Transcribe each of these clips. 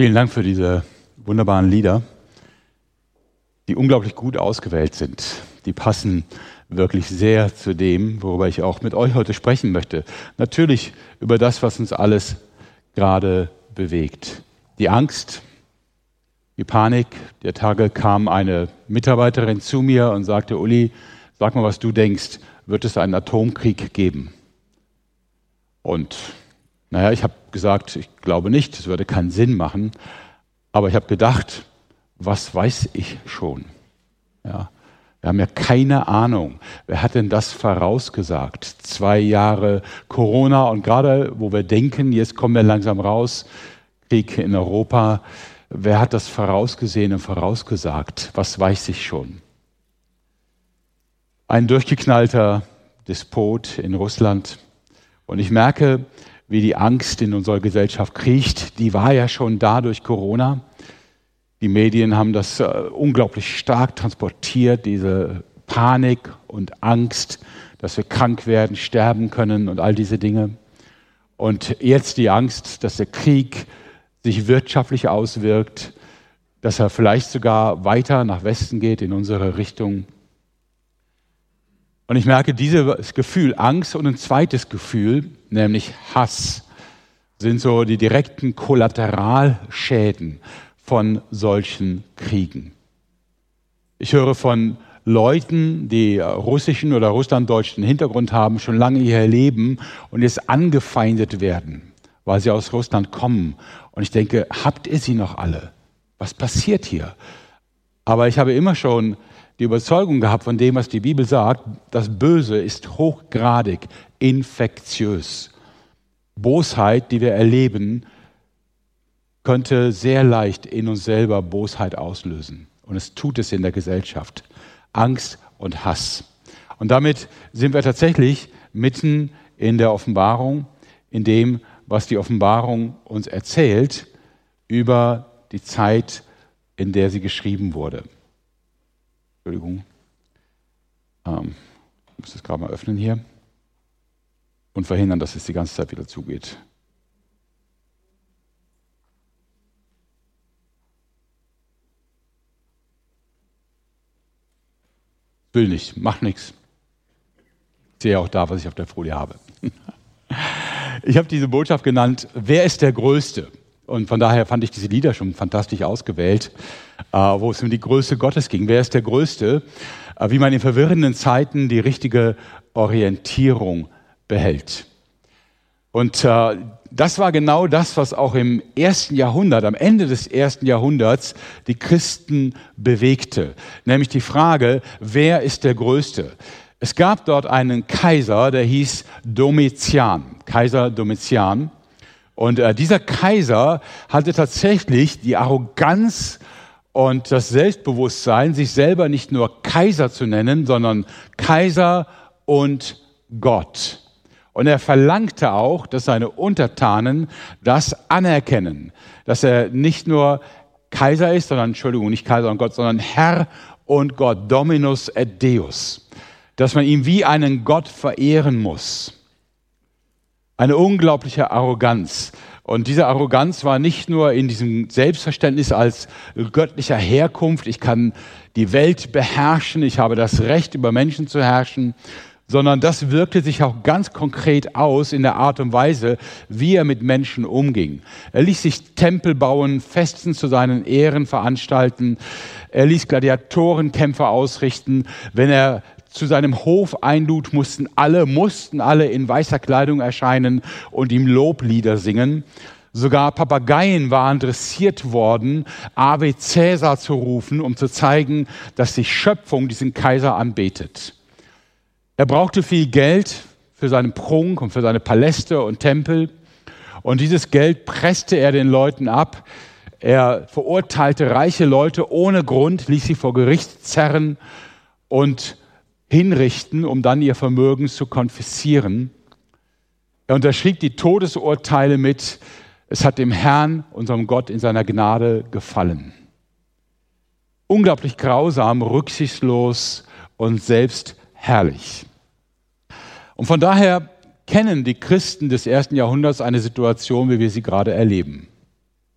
Vielen Dank für diese wunderbaren Lieder, die unglaublich gut ausgewählt sind. Die passen wirklich sehr zu dem, worüber ich auch mit euch heute sprechen möchte. Natürlich über das, was uns alles gerade bewegt. Die Angst, die Panik. Der Tage kam eine Mitarbeiterin zu mir und sagte, Uli, sag mal, was du denkst, wird es einen Atomkrieg geben? Und naja, ich habe gesagt, ich glaube nicht, es würde keinen Sinn machen. Aber ich habe gedacht, was weiß ich schon? Ja, wir haben ja keine Ahnung. Wer hat denn das vorausgesagt? Zwei Jahre Corona und gerade, wo wir denken, jetzt kommen wir langsam raus, Krieg in Europa. Wer hat das vorausgesehen und vorausgesagt? Was weiß ich schon? Ein durchgeknallter Despot in Russland. Und ich merke, wie die Angst in unserer Gesellschaft kriecht, die war ja schon da durch Corona. Die Medien haben das äh, unglaublich stark transportiert, diese Panik und Angst, dass wir krank werden, sterben können und all diese Dinge. Und jetzt die Angst, dass der Krieg sich wirtschaftlich auswirkt, dass er vielleicht sogar weiter nach Westen geht in unsere Richtung. Und ich merke dieses Gefühl Angst und ein zweites Gefühl, nämlich Hass, sind so die direkten Kollateralschäden von solchen Kriegen. Ich höre von Leuten, die russischen oder russlanddeutschen Hintergrund haben, schon lange hier leben und jetzt angefeindet werden, weil sie aus Russland kommen. Und ich denke, habt ihr sie noch alle? Was passiert hier? Aber ich habe immer schon die Überzeugung gehabt von dem, was die Bibel sagt, das Böse ist hochgradig infektiös. Bosheit, die wir erleben, könnte sehr leicht in uns selber Bosheit auslösen. Und es tut es in der Gesellschaft. Angst und Hass. Und damit sind wir tatsächlich mitten in der Offenbarung, in dem, was die Offenbarung uns erzählt über die Zeit, in der sie geschrieben wurde. Entschuldigung. Ähm, ich muss das gerade mal öffnen hier. Und verhindern, dass es die ganze Zeit wieder zugeht. Will nicht, macht nichts. Ich sehe auch da, was ich auf der Folie habe. Ich habe diese Botschaft genannt, wer ist der Größte? Und von daher fand ich diese Lieder schon fantastisch ausgewählt, äh, wo es um die Größe Gottes ging. Wer ist der Größte? Äh, wie man in verwirrenden Zeiten die richtige Orientierung behält. Und äh, das war genau das, was auch im ersten Jahrhundert, am Ende des ersten Jahrhunderts, die Christen bewegte. Nämlich die Frage, wer ist der Größte? Es gab dort einen Kaiser, der hieß Domitian, Kaiser Domitian. Und äh, dieser Kaiser hatte tatsächlich die Arroganz und das Selbstbewusstsein, sich selber nicht nur Kaiser zu nennen, sondern Kaiser und Gott. Und er verlangte auch, dass seine Untertanen das anerkennen, dass er nicht nur Kaiser ist, sondern, Entschuldigung, nicht Kaiser und Gott, sondern Herr und Gott, Dominus et Deus, dass man ihn wie einen Gott verehren muss. Eine unglaubliche Arroganz. Und diese Arroganz war nicht nur in diesem Selbstverständnis als göttlicher Herkunft, ich kann die Welt beherrschen, ich habe das Recht, über Menschen zu herrschen, sondern das wirkte sich auch ganz konkret aus in der Art und Weise, wie er mit Menschen umging. Er ließ sich Tempel bauen, Festen zu seinen Ehren veranstalten, er ließ Gladiatorenkämpfe ausrichten. Wenn er zu seinem Hof einlud, mussten alle, mussten alle in weißer Kleidung erscheinen und ihm Loblieder singen. Sogar Papageien waren dressiert worden, Ave Caesar zu rufen, um zu zeigen, dass die Schöpfung diesen Kaiser anbetet. Er brauchte viel Geld für seinen Prunk und für seine Paläste und Tempel. Und dieses Geld presste er den Leuten ab. Er verurteilte reiche Leute ohne Grund, ließ sie vor Gericht zerren und hinrichten, um dann ihr Vermögen zu konfiszieren. Er unterschrieb die Todesurteile mit, es hat dem Herrn, unserem Gott, in seiner Gnade gefallen. Unglaublich grausam, rücksichtslos und selbst herrlich. Und von daher kennen die Christen des ersten Jahrhunderts eine Situation, wie wir sie gerade erleben.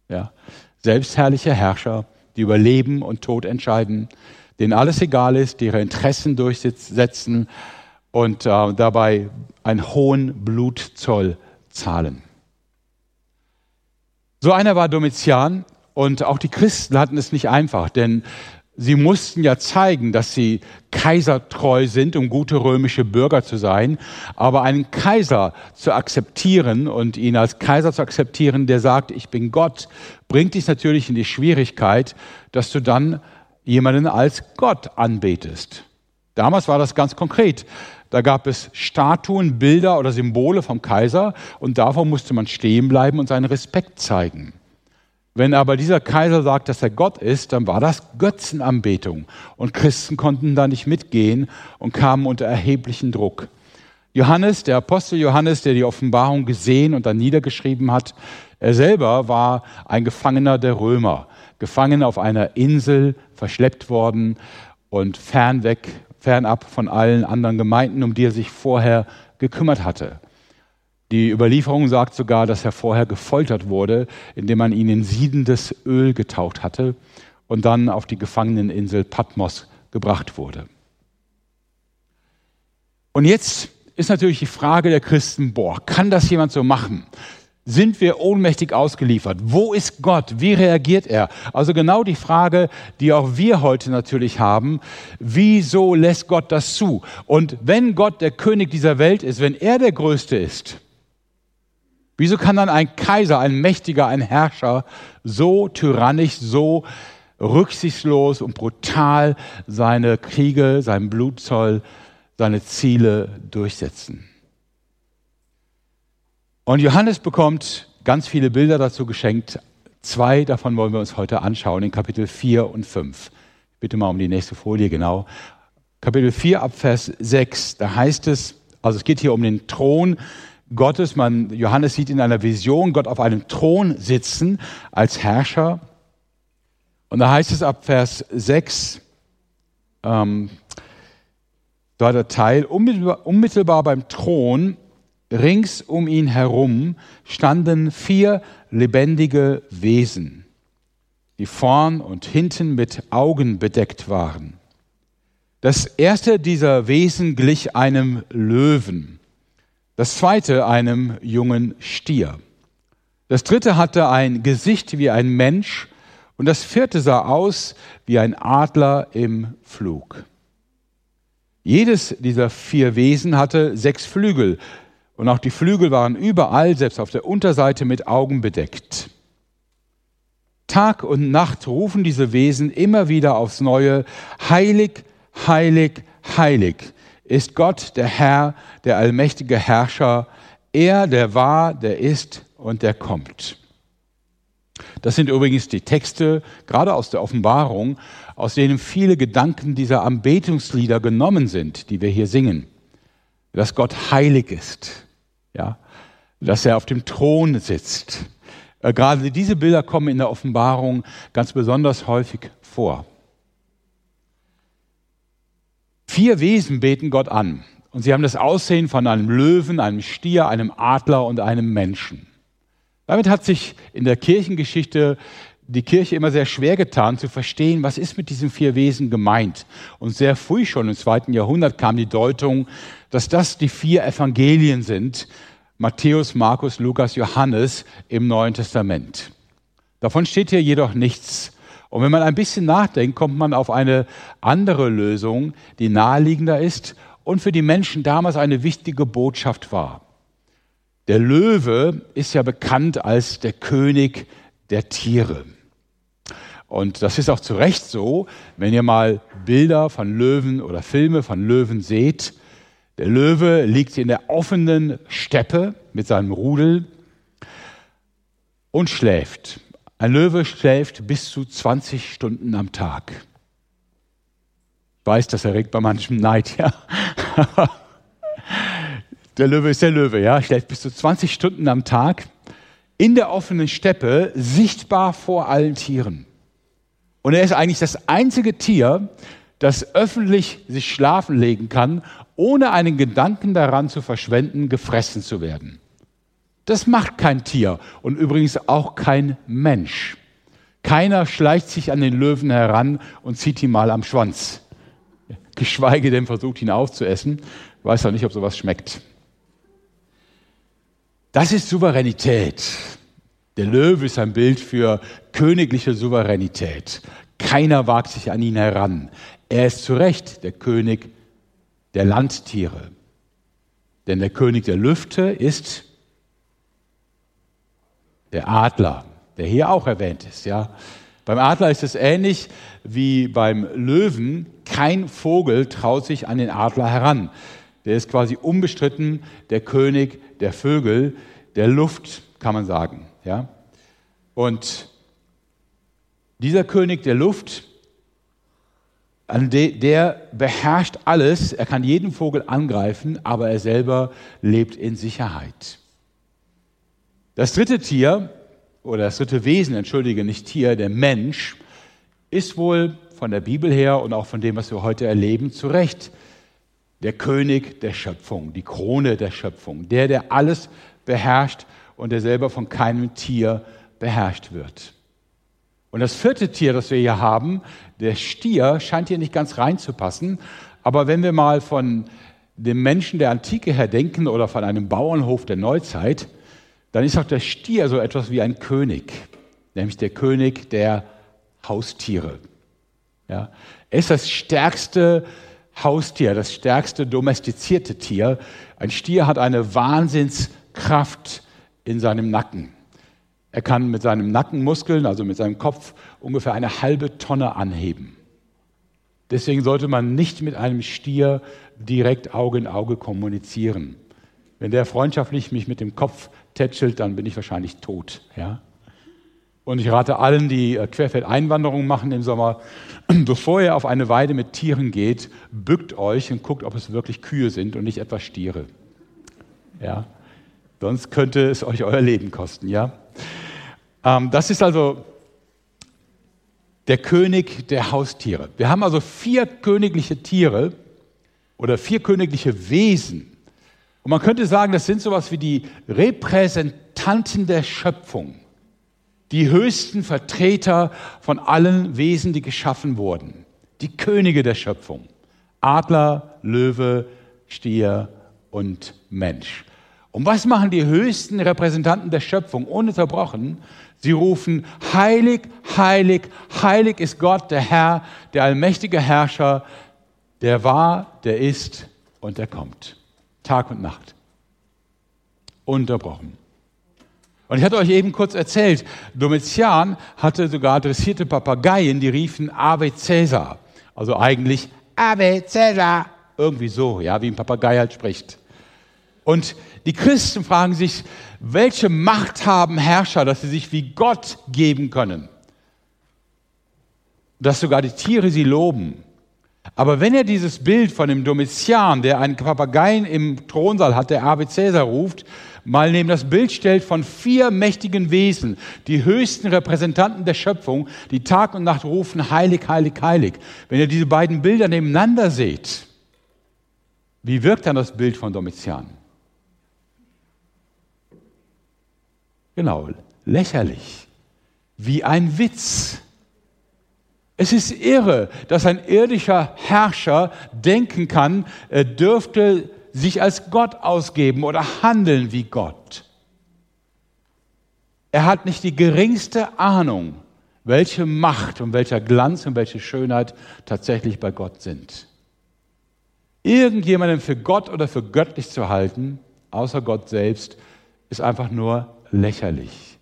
Ja? Selbstherrliche Herrscher, die über Leben und Tod entscheiden, denen alles egal ist, die ihre Interessen durchsetzen und äh, dabei einen hohen Blutzoll zahlen. So einer war Domitian und auch die Christen hatten es nicht einfach, denn sie mussten ja zeigen, dass sie kaisertreu sind, um gute römische Bürger zu sein. Aber einen Kaiser zu akzeptieren und ihn als Kaiser zu akzeptieren, der sagt, ich bin Gott, bringt dich natürlich in die Schwierigkeit, dass du dann jemanden als Gott anbetest. Damals war das ganz konkret. Da gab es Statuen, Bilder oder Symbole vom Kaiser und davor musste man stehen bleiben und seinen Respekt zeigen. Wenn aber dieser Kaiser sagt, dass er Gott ist, dann war das Götzenanbetung und Christen konnten da nicht mitgehen und kamen unter erheblichen Druck. Johannes, der Apostel Johannes, der die Offenbarung gesehen und dann niedergeschrieben hat, er selber war ein Gefangener der Römer, gefangen auf einer Insel, verschleppt worden und fernweg fernab von allen anderen Gemeinden, um die er sich vorher gekümmert hatte. Die Überlieferung sagt sogar, dass er vorher gefoltert wurde, indem man ihn in siedendes Öl getaucht hatte und dann auf die Gefangeneninsel Patmos gebracht wurde. Und jetzt ist natürlich die Frage der Christen, boah, kann das jemand so machen? Sind wir ohnmächtig ausgeliefert. Wo ist Gott? Wie reagiert er? Also genau die Frage, die auch wir heute natürlich haben. Wieso lässt Gott das zu? Und wenn Gott der König dieser Welt ist, wenn er der Größte ist, wieso kann dann ein Kaiser, ein Mächtiger, ein Herrscher so tyrannisch, so rücksichtslos und brutal seine Kriege, seinen Blutzoll, seine Ziele durchsetzen? Und Johannes bekommt ganz viele Bilder dazu geschenkt. Zwei davon wollen wir uns heute anschauen in Kapitel 4 und 5. Bitte mal um die nächste Folie, genau. Kapitel 4 ab Vers 6, da heißt es, also es geht hier um den Thron Gottes. Man, Johannes sieht in einer Vision Gott auf einem Thron sitzen als Herrscher. Und da heißt es ab Vers 6, ähm, da der Teil, unmittelbar, unmittelbar beim Thron Rings um ihn herum standen vier lebendige Wesen, die vorn und hinten mit Augen bedeckt waren. Das erste dieser Wesen glich einem Löwen, das zweite einem jungen Stier. Das dritte hatte ein Gesicht wie ein Mensch und das vierte sah aus wie ein Adler im Flug. Jedes dieser vier Wesen hatte sechs Flügel, und auch die Flügel waren überall, selbst auf der Unterseite, mit Augen bedeckt. Tag und Nacht rufen diese Wesen immer wieder aufs Neue, heilig, heilig, heilig ist Gott, der Herr, der allmächtige Herrscher, er, der war, der ist und der kommt. Das sind übrigens die Texte, gerade aus der Offenbarung, aus denen viele Gedanken dieser Anbetungslieder genommen sind, die wir hier singen dass Gott heilig ist, ja, dass er auf dem Thron sitzt. Äh, gerade diese Bilder kommen in der Offenbarung ganz besonders häufig vor. Vier Wesen beten Gott an und sie haben das Aussehen von einem Löwen, einem Stier, einem Adler und einem Menschen. Damit hat sich in der Kirchengeschichte die Kirche immer sehr schwer getan zu verstehen, was ist mit diesen vier Wesen gemeint. Und sehr früh schon im zweiten Jahrhundert kam die Deutung, dass das die vier Evangelien sind, Matthäus, Markus, Lukas, Johannes im Neuen Testament. Davon steht hier jedoch nichts. Und wenn man ein bisschen nachdenkt, kommt man auf eine andere Lösung, die naheliegender ist und für die Menschen damals eine wichtige Botschaft war. Der Löwe ist ja bekannt als der König der Tiere. Und das ist auch zu Recht so, wenn ihr mal Bilder von Löwen oder Filme von Löwen seht. Der Löwe liegt in der offenen Steppe mit seinem Rudel und schläft. Ein Löwe schläft bis zu 20 Stunden am Tag. Ich weiß, das erregt bei manchem Neid, ja. der Löwe ist der Löwe, ja, schläft bis zu 20 Stunden am Tag in der offenen Steppe, sichtbar vor allen Tieren. Und er ist eigentlich das einzige Tier, das öffentlich sich schlafen legen kann, ohne einen Gedanken daran zu verschwenden, gefressen zu werden. Das macht kein Tier und übrigens auch kein Mensch. Keiner schleicht sich an den Löwen heran und zieht ihn mal am Schwanz. Geschweige denn versucht ihn aufzuessen. Weiß auch nicht, ob sowas schmeckt. Das ist Souveränität. Der Löwe ist ein Bild für königliche Souveränität. Keiner wagt sich an ihn heran. Er ist zu Recht der König der Landtiere. Denn der König der Lüfte ist der Adler, der hier auch erwähnt ist. Ja. Beim Adler ist es ähnlich wie beim Löwen. Kein Vogel traut sich an den Adler heran. Der ist quasi unbestritten der König der Vögel, der Luft, kann man sagen. Ja. Und dieser König der Luft, der beherrscht alles, er kann jeden Vogel angreifen, aber er selber lebt in Sicherheit. Das dritte Tier, oder das dritte Wesen, entschuldige, nicht Tier, der Mensch, ist wohl von der Bibel her und auch von dem, was wir heute erleben, zu Recht der König der Schöpfung, die Krone der Schöpfung, der, der alles beherrscht und der selber von keinem Tier beherrscht wird. Und das vierte Tier, das wir hier haben, der Stier, scheint hier nicht ganz reinzupassen. Aber wenn wir mal von dem Menschen der Antike her denken oder von einem Bauernhof der Neuzeit, dann ist auch der Stier so etwas wie ein König, nämlich der König der Haustiere. Ja? Er ist das stärkste Haustier, das stärkste domestizierte Tier. Ein Stier hat eine Wahnsinnskraft in seinem Nacken. Er kann mit seinen Nackenmuskeln, also mit seinem Kopf, ungefähr eine halbe Tonne anheben. Deswegen sollte man nicht mit einem Stier direkt Auge in Auge kommunizieren. Wenn der freundschaftlich mich mit dem Kopf tätschelt, dann bin ich wahrscheinlich tot. Ja? Und ich rate allen, die äh, Querfeldeinwanderung machen im Sommer, bevor ihr auf eine Weide mit Tieren geht, bückt euch und guckt, ob es wirklich Kühe sind und nicht etwa Stiere. Ja? Sonst könnte es euch euer Leben kosten. Ja? Ähm, das ist also der König der Haustiere. Wir haben also vier königliche Tiere oder vier königliche Wesen. Und man könnte sagen, das sind sowas wie die Repräsentanten der Schöpfung, die höchsten Vertreter von allen Wesen, die geschaffen wurden, die Könige der Schöpfung. Adler, Löwe, Stier und Mensch. Und was machen die höchsten Repräsentanten der Schöpfung ununterbrochen? Sie rufen, heilig, heilig, heilig ist Gott, der Herr, der allmächtige Herrscher, der war, der ist und der kommt. Tag und Nacht. Unterbrochen. Und ich hatte euch eben kurz erzählt, Domitian hatte sogar dressierte Papageien, die riefen Ave Caesar. Also eigentlich Ave Caesar. Irgendwie so, ja, wie ein Papagei halt spricht. Und die Christen fragen sich, welche Macht haben Herrscher, dass sie sich wie Gott geben können? Dass sogar die Tiere sie loben. Aber wenn er dieses Bild von dem Domitian, der einen Papageien im Thronsaal hat, der Ave Caesar ruft, mal neben das Bild stellt von vier mächtigen Wesen, die höchsten Repräsentanten der Schöpfung, die Tag und Nacht rufen, heilig, heilig, heilig. Wenn ihr diese beiden Bilder nebeneinander seht, wie wirkt dann das Bild von Domitian? Genau, lächerlich, wie ein Witz. Es ist irre, dass ein irdischer Herrscher denken kann, er dürfte sich als Gott ausgeben oder handeln wie Gott. Er hat nicht die geringste Ahnung, welche Macht und welcher Glanz und welche Schönheit tatsächlich bei Gott sind. Irgendjemanden für Gott oder für göttlich zu halten, außer Gott selbst, ist einfach nur lächerlich,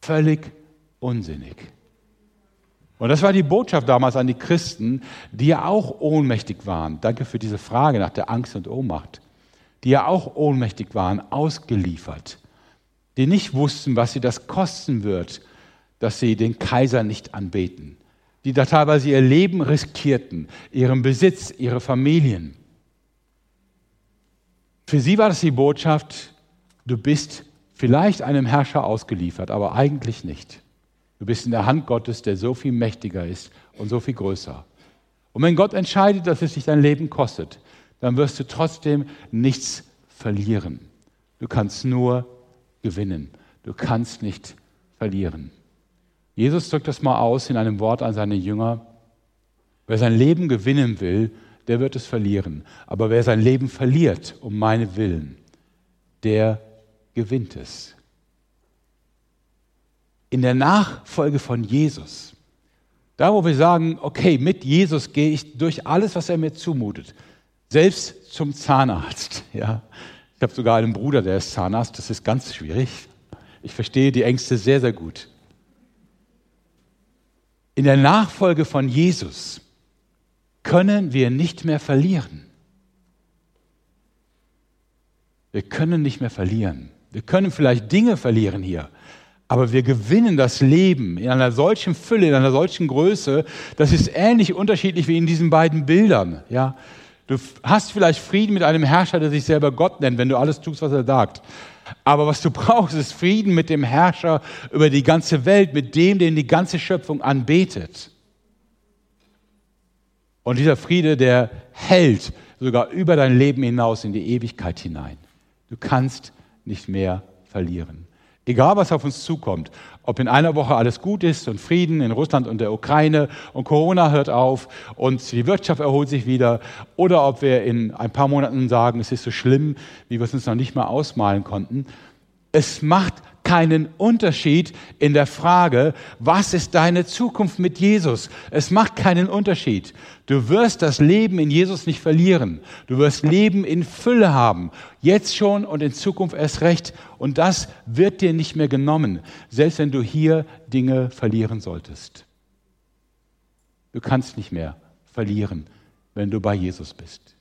völlig unsinnig. Und das war die Botschaft damals an die Christen, die ja auch ohnmächtig waren. Danke für diese Frage nach der Angst und Ohnmacht. Die ja auch ohnmächtig waren, ausgeliefert. Die nicht wussten, was sie das kosten wird, dass sie den Kaiser nicht anbeten. Die da teilweise ihr Leben riskierten, ihren Besitz, ihre Familien. Für sie war das die Botschaft, du bist vielleicht einem Herrscher ausgeliefert, aber eigentlich nicht. Du bist in der Hand Gottes, der so viel mächtiger ist und so viel größer. Und wenn Gott entscheidet, dass es dich dein Leben kostet, dann wirst du trotzdem nichts verlieren. Du kannst nur gewinnen. Du kannst nicht verlieren. Jesus drückt das mal aus in einem Wort an seine Jünger. Wer sein Leben gewinnen will, der wird es verlieren. Aber wer sein Leben verliert um meine Willen, der gewinnt es. In der Nachfolge von Jesus, da wo wir sagen, okay, mit Jesus gehe ich durch alles, was er mir zumutet, selbst zum Zahnarzt. Ja. Ich habe sogar einen Bruder, der ist Zahnarzt, das ist ganz schwierig. Ich verstehe die Ängste sehr, sehr gut. In der Nachfolge von Jesus können wir nicht mehr verlieren. Wir können nicht mehr verlieren. Wir können vielleicht Dinge verlieren hier, aber wir gewinnen das Leben in einer solchen Fülle, in einer solchen Größe, das ist ähnlich unterschiedlich wie in diesen beiden Bildern. Ja, du hast vielleicht Frieden mit einem Herrscher, der sich selber Gott nennt, wenn du alles tust, was er sagt. Aber was du brauchst, ist Frieden mit dem Herrscher über die ganze Welt, mit dem, den die ganze Schöpfung anbetet. Und dieser Friede, der hält sogar über dein Leben hinaus in die Ewigkeit hinein. Du kannst nicht mehr verlieren. Egal, was auf uns zukommt, ob in einer Woche alles gut ist und Frieden in Russland und der Ukraine und Corona hört auf und die Wirtschaft erholt sich wieder, oder ob wir in ein paar Monaten sagen, es ist so schlimm, wie wir es uns noch nicht mal ausmalen konnten. Es macht keinen Unterschied in der Frage, was ist deine Zukunft mit Jesus? Es macht keinen Unterschied. Du wirst das Leben in Jesus nicht verlieren. Du wirst Leben in Fülle haben. Jetzt schon und in Zukunft erst recht. Und das wird dir nicht mehr genommen, selbst wenn du hier Dinge verlieren solltest. Du kannst nicht mehr verlieren, wenn du bei Jesus bist.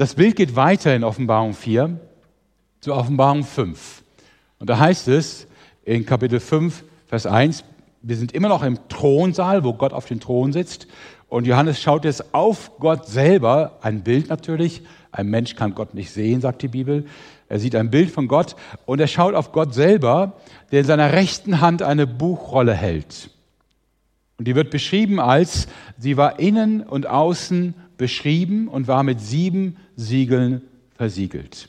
Das Bild geht weiter in Offenbarung 4 zu Offenbarung 5. Und da heißt es in Kapitel 5, Vers 1, wir sind immer noch im Thronsaal, wo Gott auf dem Thron sitzt. Und Johannes schaut jetzt auf Gott selber, ein Bild natürlich. Ein Mensch kann Gott nicht sehen, sagt die Bibel. Er sieht ein Bild von Gott und er schaut auf Gott selber, der in seiner rechten Hand eine Buchrolle hält. Und die wird beschrieben als, sie war innen und außen beschrieben und war mit sieben Siegeln versiegelt.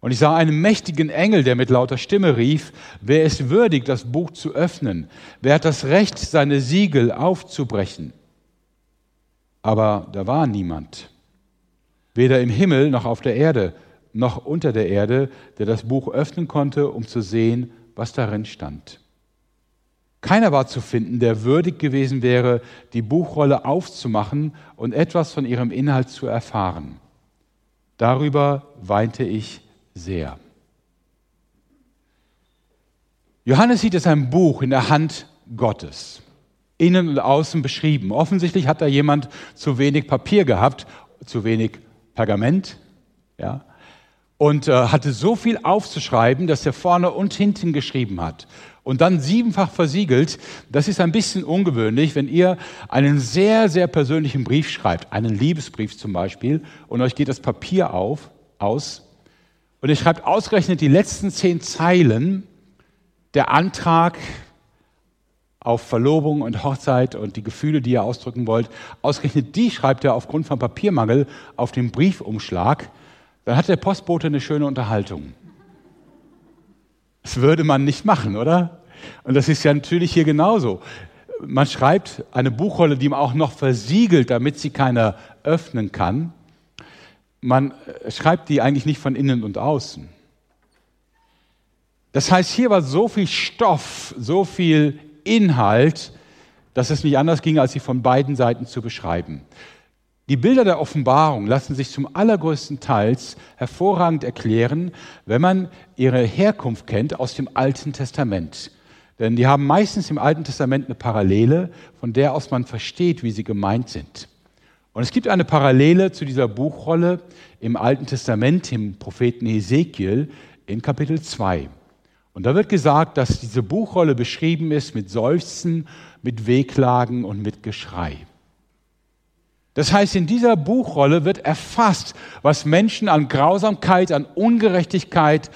Und ich sah einen mächtigen Engel, der mit lauter Stimme rief, wer ist würdig, das Buch zu öffnen? Wer hat das Recht, seine Siegel aufzubrechen? Aber da war niemand, weder im Himmel noch auf der Erde, noch unter der Erde, der das Buch öffnen konnte, um zu sehen, was darin stand. Keiner war zu finden, der würdig gewesen wäre, die Buchrolle aufzumachen und etwas von ihrem Inhalt zu erfahren. Darüber weinte ich sehr. Johannes sieht es ein Buch in der Hand Gottes, innen und außen beschrieben. Offensichtlich hat da jemand zu wenig Papier gehabt, zu wenig Pergament, ja, und äh, hatte so viel aufzuschreiben, dass er vorne und hinten geschrieben hat und dann siebenfach versiegelt. Das ist ein bisschen ungewöhnlich, wenn ihr einen sehr, sehr persönlichen Brief schreibt, einen Liebesbrief zum Beispiel, und euch geht das Papier auf, aus, und ihr schreibt ausgerechnet die letzten zehn Zeilen, der Antrag auf Verlobung und Hochzeit und die Gefühle, die ihr ausdrücken wollt, ausgerechnet die schreibt er aufgrund von Papiermangel auf den Briefumschlag, dann hat der Postbote eine schöne Unterhaltung. Das würde man nicht machen, oder? Und das ist ja natürlich hier genauso. Man schreibt eine Buchrolle, die man auch noch versiegelt, damit sie keiner öffnen kann. Man schreibt die eigentlich nicht von innen und außen. Das heißt, hier war so viel Stoff, so viel Inhalt, dass es nicht anders ging, als sie von beiden Seiten zu beschreiben. Die Bilder der Offenbarung lassen sich zum allergrößten Teil hervorragend erklären, wenn man ihre Herkunft kennt aus dem Alten Testament. Denn die haben meistens im Alten Testament eine Parallele, von der aus man versteht, wie sie gemeint sind. Und es gibt eine Parallele zu dieser Buchrolle im Alten Testament, im Propheten Ezekiel in Kapitel 2. Und da wird gesagt, dass diese Buchrolle beschrieben ist mit Seufzen, mit Wehklagen und mit Geschrei. Das heißt, in dieser Buchrolle wird erfasst, was Menschen an Grausamkeit, an Ungerechtigkeit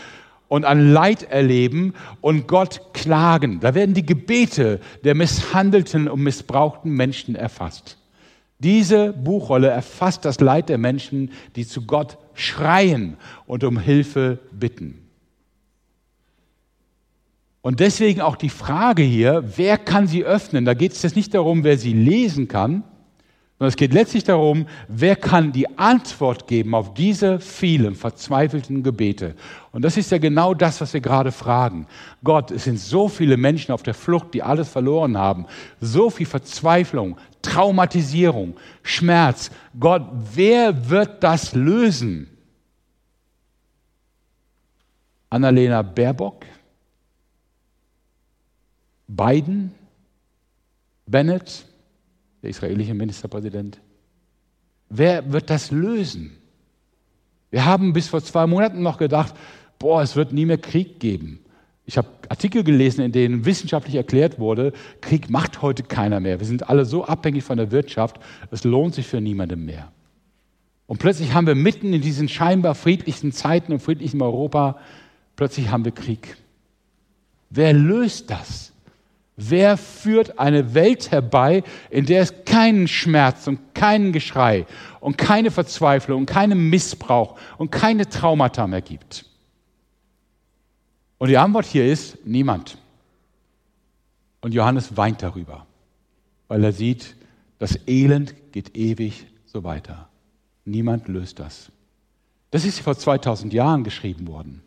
und an Leid erleben und Gott klagen. Da werden die Gebete der misshandelten und missbrauchten Menschen erfasst. Diese Buchrolle erfasst das Leid der Menschen, die zu Gott schreien und um Hilfe bitten. Und deswegen auch die Frage hier, wer kann sie öffnen? Da geht es jetzt nicht darum, wer sie lesen kann, sondern es geht letztlich darum, wer kann die Antwort geben auf diese vielen verzweifelten Gebete. Und das ist ja genau das, was wir gerade fragen. Gott, es sind so viele Menschen auf der Flucht, die alles verloren haben. So viel Verzweiflung, Traumatisierung, Schmerz. Gott, wer wird das lösen? Annalena Baerbock? Biden? Bennett? Der israelische Ministerpräsident. Wer wird das lösen? Wir haben bis vor zwei Monaten noch gedacht, boah, es wird nie mehr Krieg geben. Ich habe Artikel gelesen, in denen wissenschaftlich erklärt wurde, Krieg macht heute keiner mehr. Wir sind alle so abhängig von der Wirtschaft, es lohnt sich für niemanden mehr. Und plötzlich haben wir mitten in diesen scheinbar friedlichen Zeiten und friedlichen Europa, plötzlich haben wir Krieg. Wer löst das? Wer führt eine Welt herbei, in der es keinen Schmerz und keinen Geschrei und keine Verzweiflung und keinen Missbrauch und keine Traumata mehr gibt? Und die Antwort hier ist niemand. Und Johannes weint darüber, weil er sieht, das Elend geht ewig so weiter. Niemand löst das. Das ist vor 2000 Jahren geschrieben worden.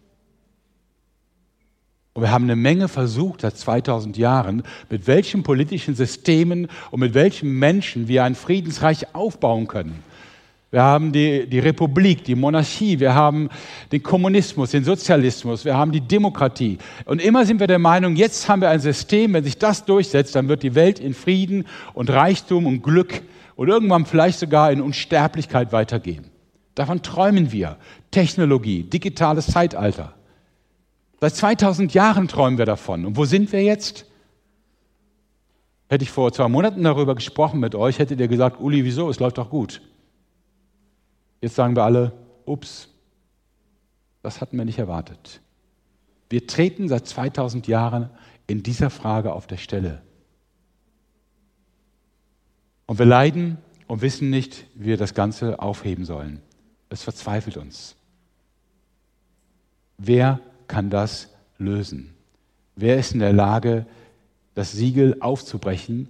Und wir haben eine Menge versucht seit 2000 Jahren, mit welchen politischen Systemen und mit welchen Menschen wir ein Friedensreich aufbauen können. Wir haben die, die Republik, die Monarchie, wir haben den Kommunismus, den Sozialismus, wir haben die Demokratie. Und immer sind wir der Meinung, jetzt haben wir ein System, wenn sich das durchsetzt, dann wird die Welt in Frieden und Reichtum und Glück und irgendwann vielleicht sogar in Unsterblichkeit weitergehen. Davon träumen wir. Technologie, digitales Zeitalter. Seit 2000 Jahren träumen wir davon. Und wo sind wir jetzt? Hätte ich vor zwei Monaten darüber gesprochen mit euch, hättet ihr gesagt, Uli, wieso? Es läuft doch gut. Jetzt sagen wir alle, ups, das hatten wir nicht erwartet. Wir treten seit 2000 Jahren in dieser Frage auf der Stelle. Und wir leiden und wissen nicht, wie wir das Ganze aufheben sollen. Es verzweifelt uns. Wer kann das lösen? Wer ist in der Lage, das Siegel aufzubrechen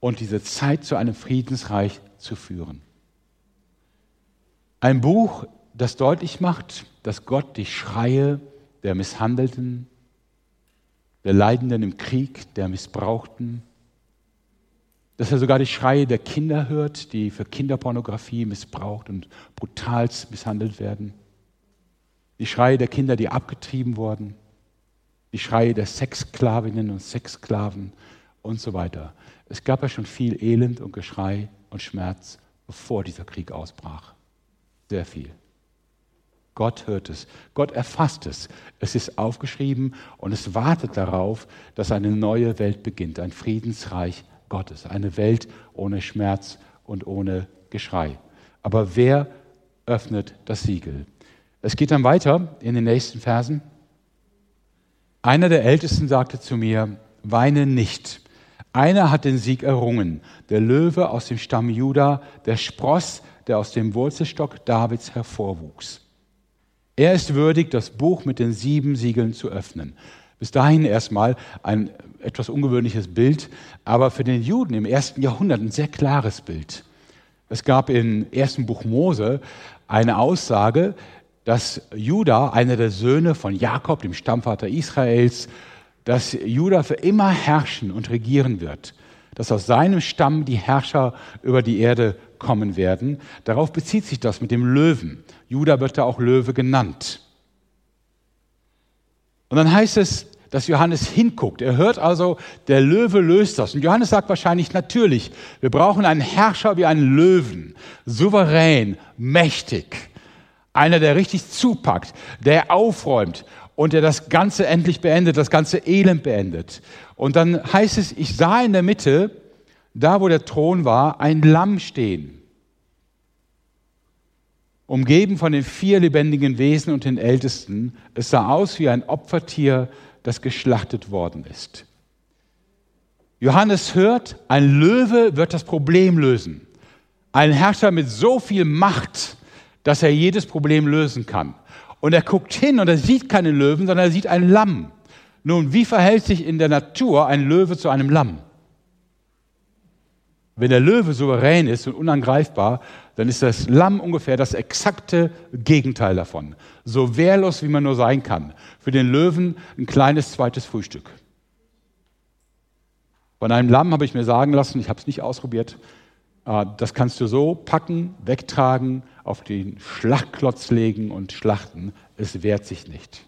und diese Zeit zu einem Friedensreich zu führen? Ein Buch, das deutlich macht, dass Gott die Schreie der Misshandelten, der Leidenden im Krieg, der Missbrauchten, dass er sogar die Schreie der Kinder hört, die für Kinderpornografie missbraucht und brutalst misshandelt werden die Schreie der Kinder, die abgetrieben wurden, die Schreie der Sexsklavinnen und Sexsklaven und so weiter. Es gab ja schon viel Elend und Geschrei und Schmerz, bevor dieser Krieg ausbrach. Sehr viel. Gott hört es, Gott erfasst es. Es ist aufgeschrieben und es wartet darauf, dass eine neue Welt beginnt, ein Friedensreich Gottes, eine Welt ohne Schmerz und ohne Geschrei. Aber wer öffnet das Siegel? Es geht dann weiter in den nächsten Versen. Einer der Ältesten sagte zu mir, weine nicht. Einer hat den Sieg errungen, der Löwe aus dem Stamm Juda, der Spross, der aus dem Wurzelstock Davids hervorwuchs. Er ist würdig, das Buch mit den sieben Siegeln zu öffnen. Bis dahin erstmal ein etwas ungewöhnliches Bild, aber für den Juden im ersten Jahrhundert ein sehr klares Bild. Es gab im ersten Buch Mose eine Aussage, dass Juda, einer der Söhne von Jakob, dem Stammvater Israels, dass Juda für immer herrschen und regieren wird, dass aus seinem Stamm die Herrscher über die Erde kommen werden. Darauf bezieht sich das mit dem Löwen. Juda wird da auch Löwe genannt. Und dann heißt es, dass Johannes hinguckt. Er hört also, der Löwe löst das. Und Johannes sagt wahrscheinlich natürlich, wir brauchen einen Herrscher wie einen Löwen, souverän, mächtig. Einer, der richtig zupackt, der aufräumt und der das Ganze endlich beendet, das ganze Elend beendet. Und dann heißt es, ich sah in der Mitte, da wo der Thron war, ein Lamm stehen, umgeben von den vier lebendigen Wesen und den Ältesten. Es sah aus wie ein Opfertier, das geschlachtet worden ist. Johannes hört, ein Löwe wird das Problem lösen. Ein Herrscher mit so viel Macht, dass er jedes Problem lösen kann. Und er guckt hin und er sieht keine Löwen, sondern er sieht ein Lamm. Nun, wie verhält sich in der Natur ein Löwe zu einem Lamm? Wenn der Löwe souverän ist und unangreifbar, dann ist das Lamm ungefähr das exakte Gegenteil davon. So wehrlos, wie man nur sein kann. Für den Löwen ein kleines zweites Frühstück. Von einem Lamm habe ich mir sagen lassen, ich habe es nicht ausprobiert, äh, das kannst du so packen, wegtragen, auf den Schlachtklotz legen und schlachten. Es wehrt sich nicht.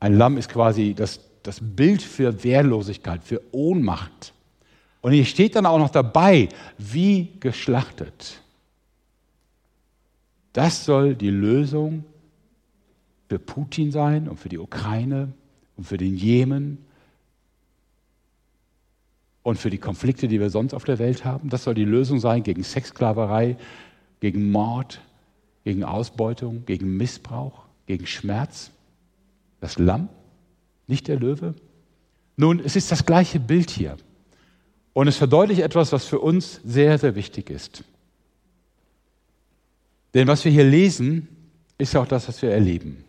Ein Lamm ist quasi das, das Bild für Wehrlosigkeit, für Ohnmacht. Und hier steht dann auch noch dabei, wie geschlachtet. Das soll die Lösung für Putin sein und für die Ukraine und für den Jemen und für die Konflikte, die wir sonst auf der Welt haben. Das soll die Lösung sein gegen Sexsklaverei, gegen Mord, gegen Ausbeutung, gegen Missbrauch, gegen Schmerz. Das Lamm, nicht der Löwe. Nun, es ist das gleiche Bild hier. Und es verdeutlicht etwas, was für uns sehr, sehr wichtig ist. Denn was wir hier lesen, ist auch das, was wir erleben.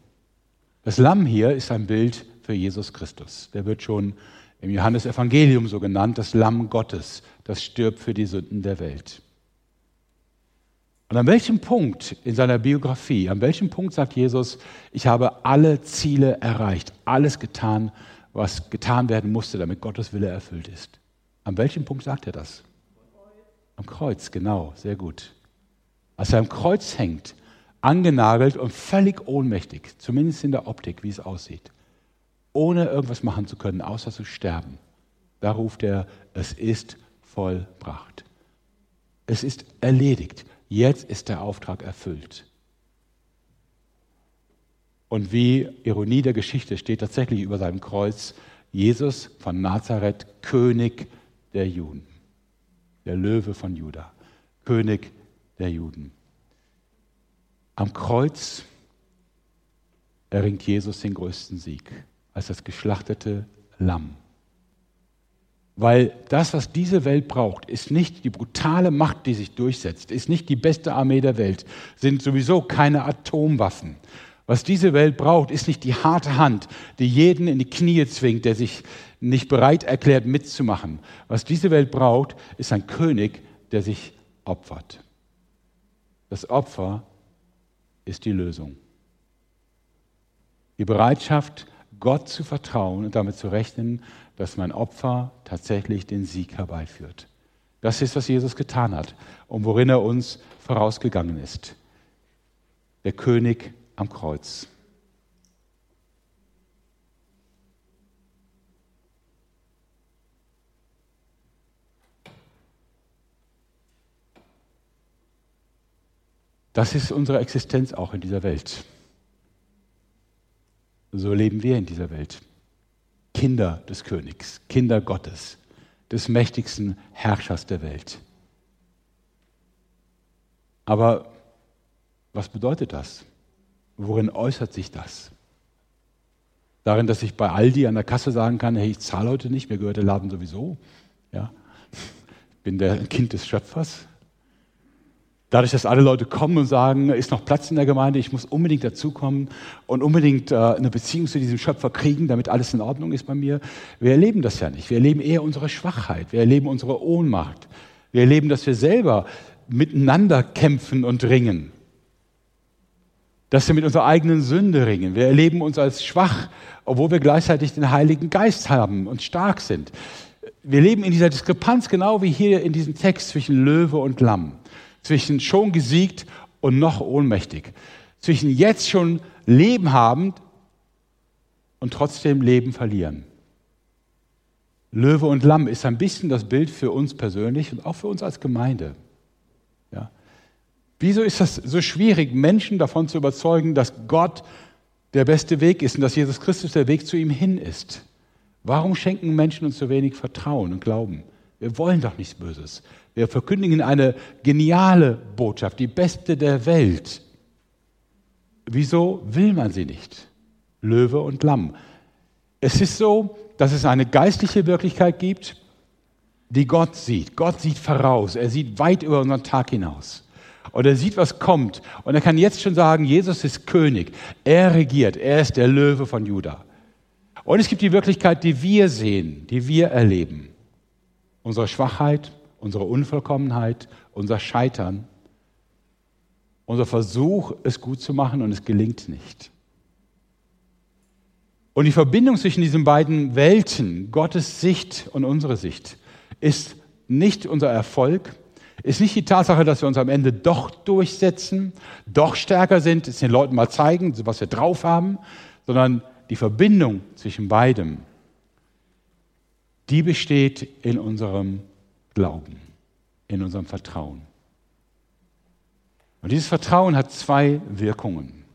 Das Lamm hier ist ein Bild für Jesus Christus. Der wird schon im Johannesevangelium so genannt, das Lamm Gottes, das stirbt für die Sünden der Welt. Und an welchem Punkt in seiner Biografie, an welchem Punkt sagt Jesus, ich habe alle Ziele erreicht, alles getan, was getan werden musste, damit Gottes Wille erfüllt ist? An welchem Punkt sagt er das? Am Kreuz, genau, sehr gut. Als er am Kreuz hängt, angenagelt und völlig ohnmächtig, zumindest in der Optik, wie es aussieht ohne irgendwas machen zu können, außer zu sterben. Da ruft er, es ist vollbracht. Es ist erledigt. Jetzt ist der Auftrag erfüllt. Und wie Ironie der Geschichte steht tatsächlich über seinem Kreuz Jesus von Nazareth, König der Juden. Der Löwe von Juda, König der Juden. Am Kreuz erringt Jesus den größten Sieg als das geschlachtete Lamm. Weil das, was diese Welt braucht, ist nicht die brutale Macht, die sich durchsetzt, ist nicht die beste Armee der Welt, sind sowieso keine Atomwaffen. Was diese Welt braucht, ist nicht die harte Hand, die jeden in die Knie zwingt, der sich nicht bereit erklärt mitzumachen. Was diese Welt braucht, ist ein König, der sich opfert. Das Opfer ist die Lösung. Die Bereitschaft, Gott zu vertrauen und damit zu rechnen, dass mein Opfer tatsächlich den Sieg herbeiführt. Das ist, was Jesus getan hat und worin er uns vorausgegangen ist. Der König am Kreuz. Das ist unsere Existenz auch in dieser Welt. So leben wir in dieser Welt. Kinder des Königs, Kinder Gottes, des mächtigsten Herrschers der Welt. Aber was bedeutet das? Worin äußert sich das? Darin, dass ich bei Aldi an der Kasse sagen kann, hey, ich zahle heute nicht, mir gehört der Laden sowieso. Ja? Ich bin der Kind des Schöpfers. Dadurch, dass alle Leute kommen und sagen, ist noch Platz in der Gemeinde, ich muss unbedingt dazukommen und unbedingt äh, eine Beziehung zu diesem Schöpfer kriegen, damit alles in Ordnung ist bei mir. Wir erleben das ja nicht. Wir erleben eher unsere Schwachheit. Wir erleben unsere Ohnmacht. Wir erleben, dass wir selber miteinander kämpfen und ringen. Dass wir mit unserer eigenen Sünde ringen. Wir erleben uns als schwach, obwohl wir gleichzeitig den Heiligen Geist haben und stark sind. Wir leben in dieser Diskrepanz genau wie hier in diesem Text zwischen Löwe und Lamm zwischen schon gesiegt und noch ohnmächtig, zwischen jetzt schon Leben habend und trotzdem Leben verlieren. Löwe und Lamm ist ein bisschen das Bild für uns persönlich und auch für uns als Gemeinde. Ja. Wieso ist das so schwierig, Menschen davon zu überzeugen, dass Gott der beste Weg ist und dass Jesus Christus der Weg zu ihm hin ist? Warum schenken Menschen uns so wenig Vertrauen und Glauben? Wir wollen doch nichts Böses. Wir verkündigen eine geniale Botschaft, die beste der Welt. Wieso will man sie nicht? Löwe und Lamm. Es ist so, dass es eine geistliche Wirklichkeit gibt, die Gott sieht. Gott sieht voraus. Er sieht weit über unseren Tag hinaus. Und er sieht, was kommt. Und er kann jetzt schon sagen, Jesus ist König. Er regiert. Er ist der Löwe von Juda. Und es gibt die Wirklichkeit, die wir sehen, die wir erleben. Unsere Schwachheit, unsere Unvollkommenheit, unser Scheitern, unser Versuch, es gut zu machen und es gelingt nicht. Und die Verbindung zwischen diesen beiden Welten, Gottes Sicht und unsere Sicht, ist nicht unser Erfolg, ist nicht die Tatsache, dass wir uns am Ende doch durchsetzen, doch stärker sind, es den Leuten mal zeigen, was wir drauf haben, sondern die Verbindung zwischen beidem, die besteht in unserem Glauben, in unserem Vertrauen. Und dieses Vertrauen hat zwei Wirkungen.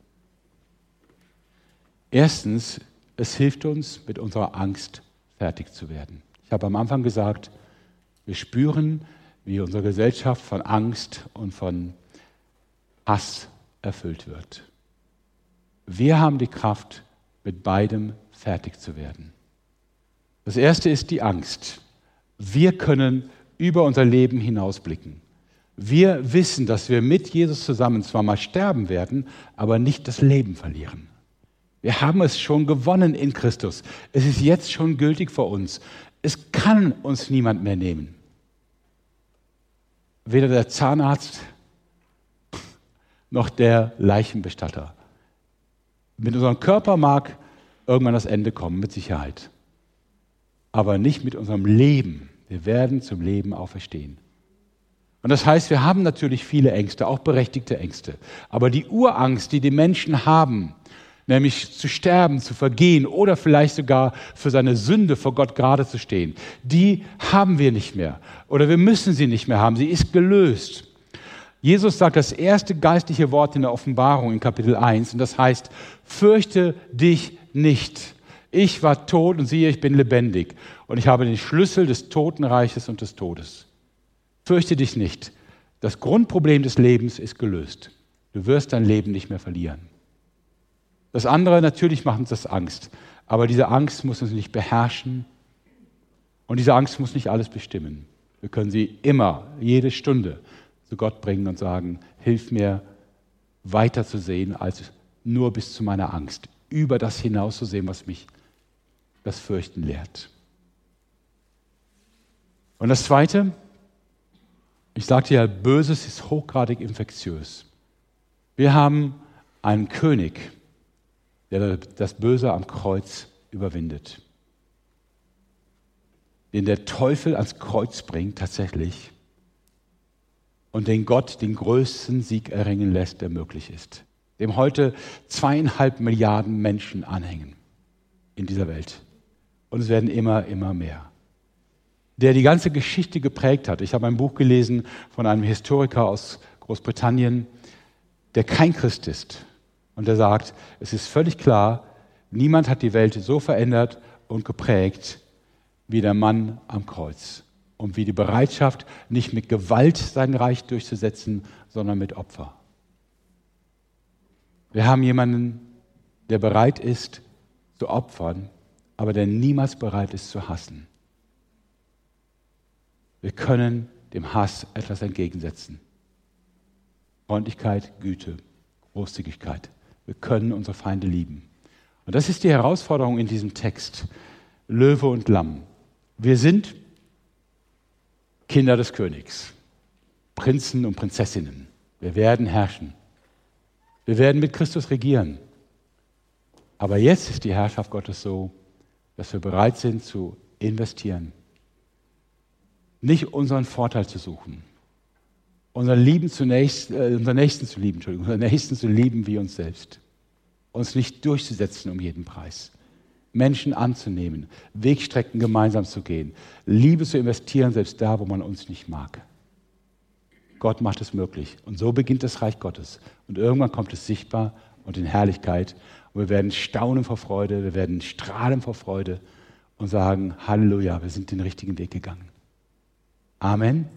Erstens, es hilft uns, mit unserer Angst fertig zu werden. Ich habe am Anfang gesagt, wir spüren, wie unsere Gesellschaft von Angst und von Hass erfüllt wird. Wir haben die Kraft, mit beidem fertig zu werden. Das erste ist die Angst. Wir können über unser Leben hinausblicken. Wir wissen, dass wir mit Jesus zusammen zwar mal sterben werden, aber nicht das Leben verlieren. Wir haben es schon gewonnen in Christus. Es ist jetzt schon gültig für uns. Es kann uns niemand mehr nehmen weder der Zahnarzt noch der Leichenbestatter. Mit unserem Körper mag irgendwann das Ende kommen, mit Sicherheit. Aber nicht mit unserem Leben. Wir werden zum Leben auferstehen. Und das heißt, wir haben natürlich viele Ängste, auch berechtigte Ängste. Aber die Urangst, die die Menschen haben, nämlich zu sterben, zu vergehen oder vielleicht sogar für seine Sünde vor Gott gerade zu stehen, die haben wir nicht mehr oder wir müssen sie nicht mehr haben. Sie ist gelöst. Jesus sagt das erste geistliche Wort in der Offenbarung in Kapitel 1 und das heißt, fürchte dich nicht. Ich war tot und siehe, ich bin lebendig und ich habe den Schlüssel des Totenreiches und des Todes. Fürchte dich nicht. Das Grundproblem des Lebens ist gelöst. Du wirst dein Leben nicht mehr verlieren. Das andere, natürlich macht uns das Angst. Aber diese Angst muss uns nicht beherrschen. Und diese Angst muss nicht alles bestimmen. Wir können sie immer, jede Stunde zu Gott bringen und sagen, hilf mir weiter zu sehen als nur bis zu meiner Angst. Über das hinaus zu sehen, was mich das Fürchten lehrt. Und das Zweite, ich sagte ja, Böses ist hochgradig infektiös. Wir haben einen König, der das Böse am Kreuz überwindet. Den der Teufel ans Kreuz bringt tatsächlich und den Gott den größten Sieg erringen lässt, der möglich ist. Dem heute zweieinhalb Milliarden Menschen anhängen in dieser Welt. Und es werden immer, immer mehr. Der die ganze Geschichte geprägt hat. Ich habe ein Buch gelesen von einem Historiker aus Großbritannien, der kein Christ ist, und er sagt, es ist völlig klar, niemand hat die Welt so verändert und geprägt wie der Mann am Kreuz. Und wie die Bereitschaft, nicht mit Gewalt sein Reich durchzusetzen, sondern mit Opfer. Wir haben jemanden, der bereit ist zu opfern, aber der niemals bereit ist zu hassen. Wir können dem Hass etwas entgegensetzen. Freundlichkeit, Güte, Großzügigkeit. Wir können unsere Feinde lieben. Und das ist die Herausforderung in diesem Text. Löwe und Lamm. Wir sind Kinder des Königs, Prinzen und Prinzessinnen. Wir werden herrschen. Wir werden mit Christus regieren. Aber jetzt ist die Herrschaft Gottes so, dass wir bereit sind zu investieren. Nicht unseren Vorteil zu suchen, unseren, Lieben zunächst, äh, unseren Nächsten zu lieben, Entschuldigung, unseren Nächsten zu lieben wie uns selbst. Uns nicht durchzusetzen um jeden Preis. Menschen anzunehmen, Wegstrecken gemeinsam zu gehen, Liebe zu investieren, selbst da, wo man uns nicht mag. Gott macht es möglich. Und so beginnt das Reich Gottes. Und irgendwann kommt es sichtbar und in Herrlichkeit. Und wir werden staunen vor Freude, wir werden strahlen vor Freude und sagen, Halleluja, wir sind den richtigen Weg gegangen. Amen.